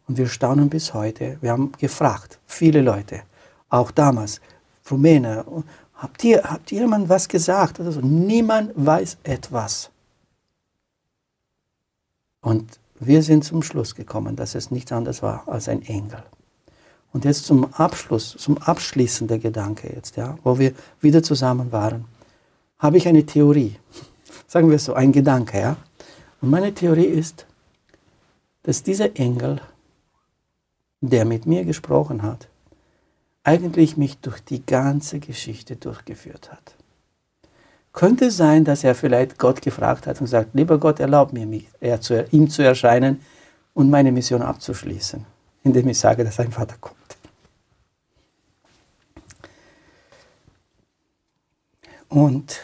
Und wir staunen bis heute. Wir haben gefragt, viele Leute, auch damals, Rumänen, Habt ihr, habt ihr jemand was gesagt? Oder so? Niemand weiß etwas. Und wir sind zum Schluss gekommen, dass es nichts anderes war als ein Engel. Und jetzt zum Abschluss, zum Abschließen der Gedanke jetzt, ja, wo wir wieder zusammen waren, habe ich eine Theorie. Sagen wir so, ein Gedanke, ja. Und meine Theorie ist, dass dieser Engel, der mit mir gesprochen hat, eigentlich mich durch die ganze Geschichte durchgeführt hat. Könnte sein, dass er vielleicht Gott gefragt hat und sagt, lieber Gott, erlaub mir, mich, er zu, ihm zu erscheinen und meine Mission abzuschließen, indem ich sage, dass sein Vater kommt. Und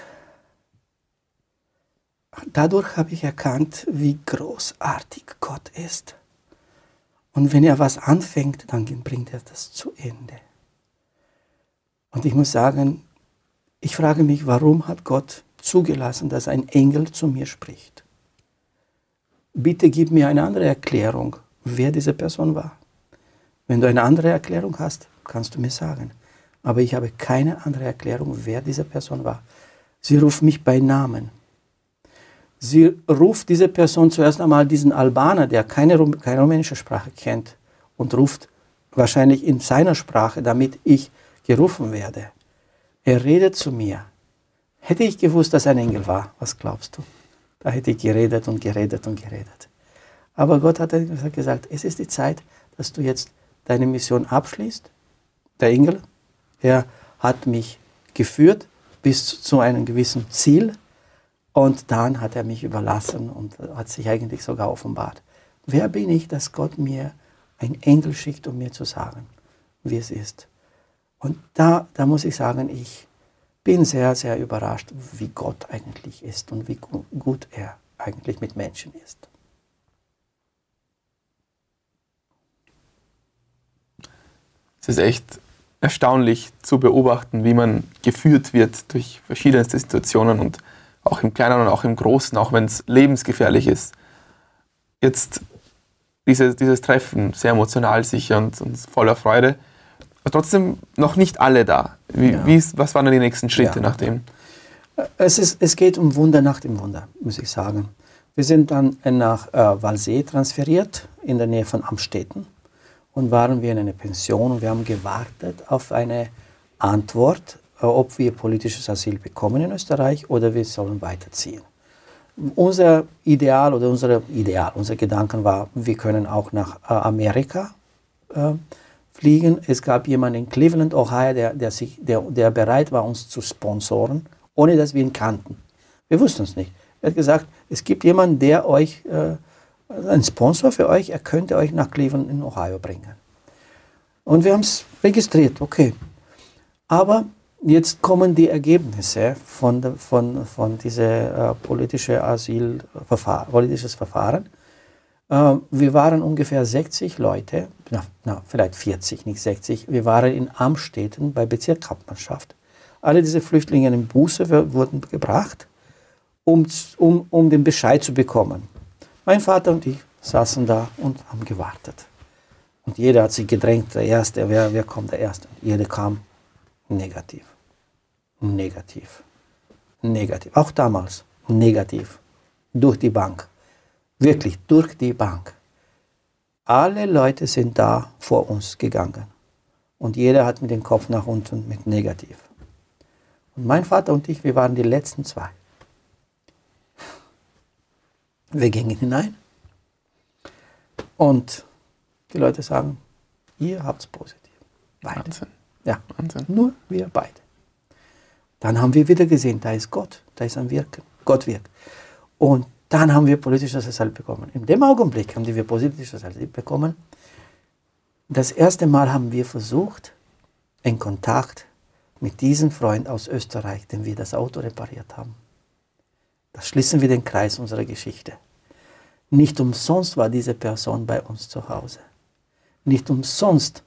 dadurch habe ich erkannt, wie großartig Gott ist. Und wenn er was anfängt, dann bringt er das zu Ende. Und ich muss sagen, ich frage mich, warum hat Gott zugelassen, dass ein Engel zu mir spricht? Bitte gib mir eine andere Erklärung, wer diese Person war. Wenn du eine andere Erklärung hast, kannst du mir sagen. Aber ich habe keine andere Erklärung, wer diese Person war. Sie ruft mich bei Namen. Sie ruft diese Person zuerst einmal diesen Albaner, der keine, keine rumänische Sprache kennt, und ruft wahrscheinlich in seiner Sprache, damit ich gerufen werde. Er redet zu mir. Hätte ich gewusst, dass ein Engel war, was glaubst du? Da hätte ich geredet und geredet und geredet. Aber Gott hat gesagt, es ist die Zeit, dass du jetzt deine Mission abschließt. Der Engel, er hat mich geführt bis zu einem gewissen Ziel und dann hat er mich überlassen und hat sich eigentlich sogar offenbart. Wer bin ich, dass Gott mir ein Engel schickt, um mir zu sagen, wie es ist? Und da, da muss ich sagen, ich bin sehr, sehr überrascht, wie Gott eigentlich ist und wie gut er eigentlich mit Menschen ist. Es ist echt erstaunlich zu beobachten, wie man geführt wird durch verschiedenste Situationen und auch im Kleinen und auch im Großen, auch wenn es lebensgefährlich ist. Jetzt dieses, dieses Treffen, sehr emotional sicher und, und voller Freude trotzdem noch nicht alle da. Wie, ja. wie ist, was waren dann die nächsten Schritte ja. nach dem? Es, ist, es geht um Wunder nach dem Wunder, muss ich sagen. Wir sind dann nach äh, Walsee transferiert, in der Nähe von Amstetten. Und waren wir in einer Pension und wir haben gewartet auf eine Antwort, äh, ob wir politisches Asyl bekommen in Österreich oder wir sollen weiterziehen. Unser Ideal oder unser Ideal, unser Gedanken war, wir können auch nach äh, Amerika äh, fliegen. Es gab jemanden in Cleveland, Ohio, der, der, sich, der, der bereit war, uns zu sponsoren, ohne dass wir ihn kannten. Wir wussten es nicht. Er hat gesagt, es gibt jemanden, der euch, äh, ein Sponsor für euch, er könnte euch nach Cleveland in Ohio bringen. Und wir haben es registriert, okay. Aber jetzt kommen die Ergebnisse von, von, von diesem äh, politische Asylverfahren, politisches Verfahren. Äh, wir waren ungefähr 60 Leute, na, na, vielleicht 40, nicht 60. Wir waren in Amstetten bei Bezirkshauptmannschaft. Alle diese Flüchtlinge in Buße wurden gebracht, um, um, um den Bescheid zu bekommen. Mein Vater und ich saßen da und haben gewartet. Und jeder hat sich gedrängt, der Erste, wer, wer kommt der Erste? Jeder kam negativ. Negativ. Negativ. Auch damals negativ. Durch die Bank. Wirklich durch die Bank. Alle Leute sind da vor uns gegangen. Und jeder hat mit dem Kopf nach unten mit negativ. Und mein Vater und ich, wir waren die letzten zwei. Wir gingen hinein. Und die Leute sagen, ihr habt es positiv. Beide. Wahnsinn. Ja, Wahnsinn. nur wir beide. Dann haben wir wieder gesehen, da ist Gott, da ist ein Wirken. Gott wirkt. Und dann haben wir politisches Asylum bekommen. In dem Augenblick haben wir politisches Asylum bekommen. Das erste Mal haben wir versucht, in Kontakt mit diesem Freund aus Österreich, dem wir das Auto repariert haben. Da schließen wir den Kreis unserer Geschichte. Nicht umsonst war diese Person bei uns zu Hause. Nicht umsonst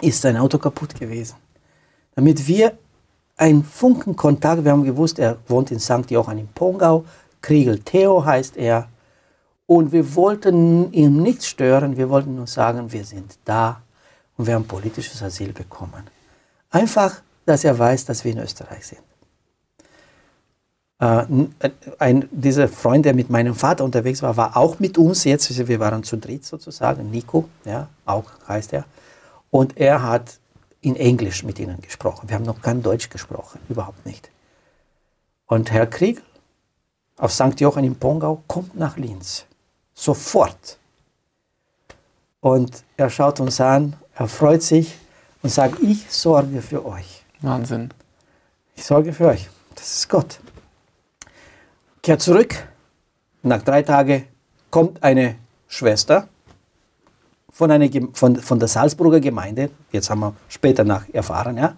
ist sein Auto kaputt gewesen. Damit wir einen Funkenkontakt, wir haben gewusst, er wohnt in St. Johann in Pongau, Kriegel Theo heißt er. Und wir wollten ihm nichts stören, wir wollten nur sagen, wir sind da und wir haben politisches Asyl bekommen. Einfach, dass er weiß, dass wir in Österreich sind. Äh, ein, dieser Freund, der mit meinem Vater unterwegs war, war auch mit uns jetzt. Wir waren zu dritt sozusagen. Nico, ja, auch heißt er. Und er hat in Englisch mit ihnen gesprochen. Wir haben noch kein Deutsch gesprochen, überhaupt nicht. Und Herr Krieg auf St. Johann in Pongau kommt nach Linz. Sofort. Und er schaut uns an, er freut sich und sagt, ich sorge für euch. Wahnsinn. Ich sorge für euch. Das ist Gott kehrt zurück. Nach drei Tagen kommt eine Schwester von, einer, von, von der Salzburger Gemeinde, jetzt haben wir später nach erfahren, ja.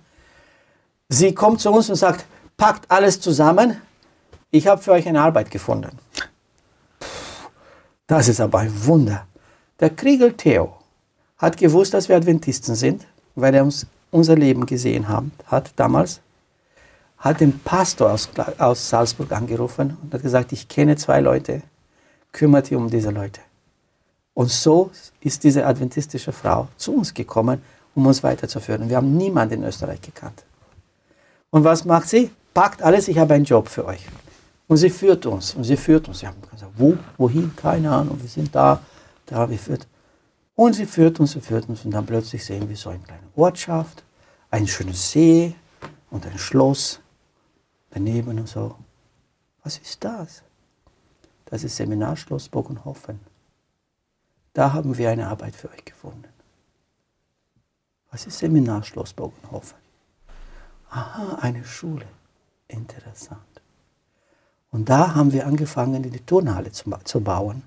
Sie kommt zu uns und sagt, packt alles zusammen, ich habe für euch eine Arbeit gefunden. Das ist aber ein Wunder. Der Kriegel Theo hat gewusst, dass wir Adventisten sind, weil er uns unser Leben gesehen haben, hat damals hat den Pastor aus, aus Salzburg angerufen und hat gesagt, ich kenne zwei Leute, kümmert dich um diese Leute. Und so ist diese adventistische Frau zu uns gekommen, um uns weiterzuführen. Wir haben niemanden in Österreich gekannt. Und was macht sie? Packt alles, ich habe einen Job für euch. Und sie führt uns. Und sie führt uns. Sie haben gesagt, wo, wohin? Keine Ahnung. Wir sind da, da, wir führt. Und sie führt uns, sie führt uns. Und dann plötzlich sehen wir so eine kleine Ortschaft, einen schönen See und ein Schloss daneben und so. Was ist das? Das ist Seminarschloss Bogenhofen. Da haben wir eine Arbeit für euch gefunden. Was ist Seminarschloss Bogenhofen? Aha, eine Schule. Interessant. Und da haben wir angefangen, die Turnhalle zu, zu bauen.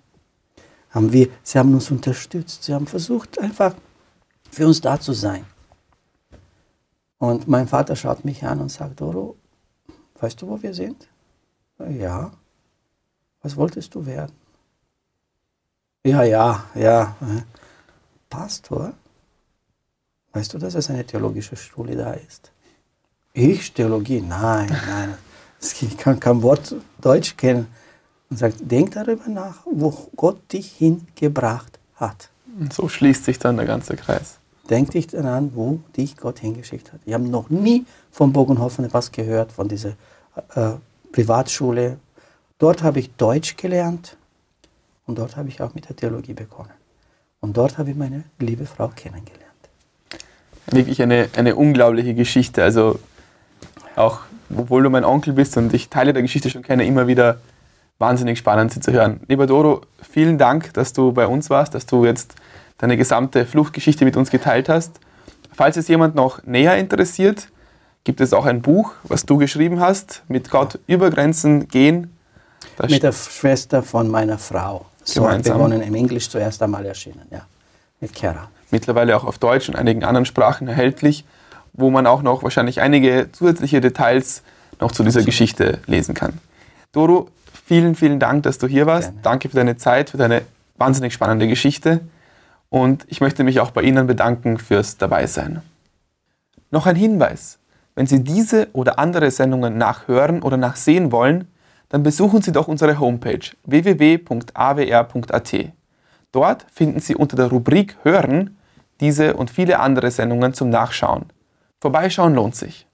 Haben wir, sie haben uns unterstützt. Sie haben versucht, einfach für uns da zu sein. Und mein Vater schaut mich an und sagt, Doro, Weißt du, wo wir sind? Ja. Was wolltest du werden? Ja, ja, ja. Pastor? Weißt du, dass es eine theologische Schule da ist? Ich Theologie? Nein, nein. Ich kann kein Wort Deutsch kennen. Und sagt, denk darüber nach, wo Gott dich hingebracht hat. Und so schließt sich dann der ganze Kreis. Denk dich daran, wo dich Gott hingeschickt hat. Ich habe noch nie von Bogenhofen etwas gehört, von dieser äh, Privatschule. Dort habe ich Deutsch gelernt und dort habe ich auch mit der Theologie begonnen. Und dort habe ich meine liebe Frau kennengelernt. Wirklich eine, eine unglaubliche Geschichte. Also auch, obwohl du mein Onkel bist und ich Teile der Geschichte schon kenne, immer wieder wahnsinnig spannend, sie zu hören. Lieber Doro, vielen Dank, dass du bei uns warst, dass du jetzt deine gesamte Fluchtgeschichte mit uns geteilt hast. Falls es jemand noch näher interessiert, gibt es auch ein Buch, was du geschrieben hast, mit Gott über Grenzen gehen. Das mit der Schwester von meiner Frau. So gemeinsam. begonnen im Englisch zuerst einmal erschienen, ja. Mit Kera. Mittlerweile auch auf Deutsch und einigen anderen Sprachen erhältlich, wo man auch noch wahrscheinlich einige zusätzliche Details noch zu dieser Geschichte lesen kann. Doro, vielen, vielen Dank, dass du hier warst. Gerne. Danke für deine Zeit, für deine wahnsinnig spannende Geschichte. Und ich möchte mich auch bei Ihnen bedanken fürs Dabeisein. Noch ein Hinweis. Wenn Sie diese oder andere Sendungen nachhören oder nachsehen wollen, dann besuchen Sie doch unsere Homepage www.awr.at. Dort finden Sie unter der Rubrik Hören diese und viele andere Sendungen zum Nachschauen. Vorbeischauen lohnt sich.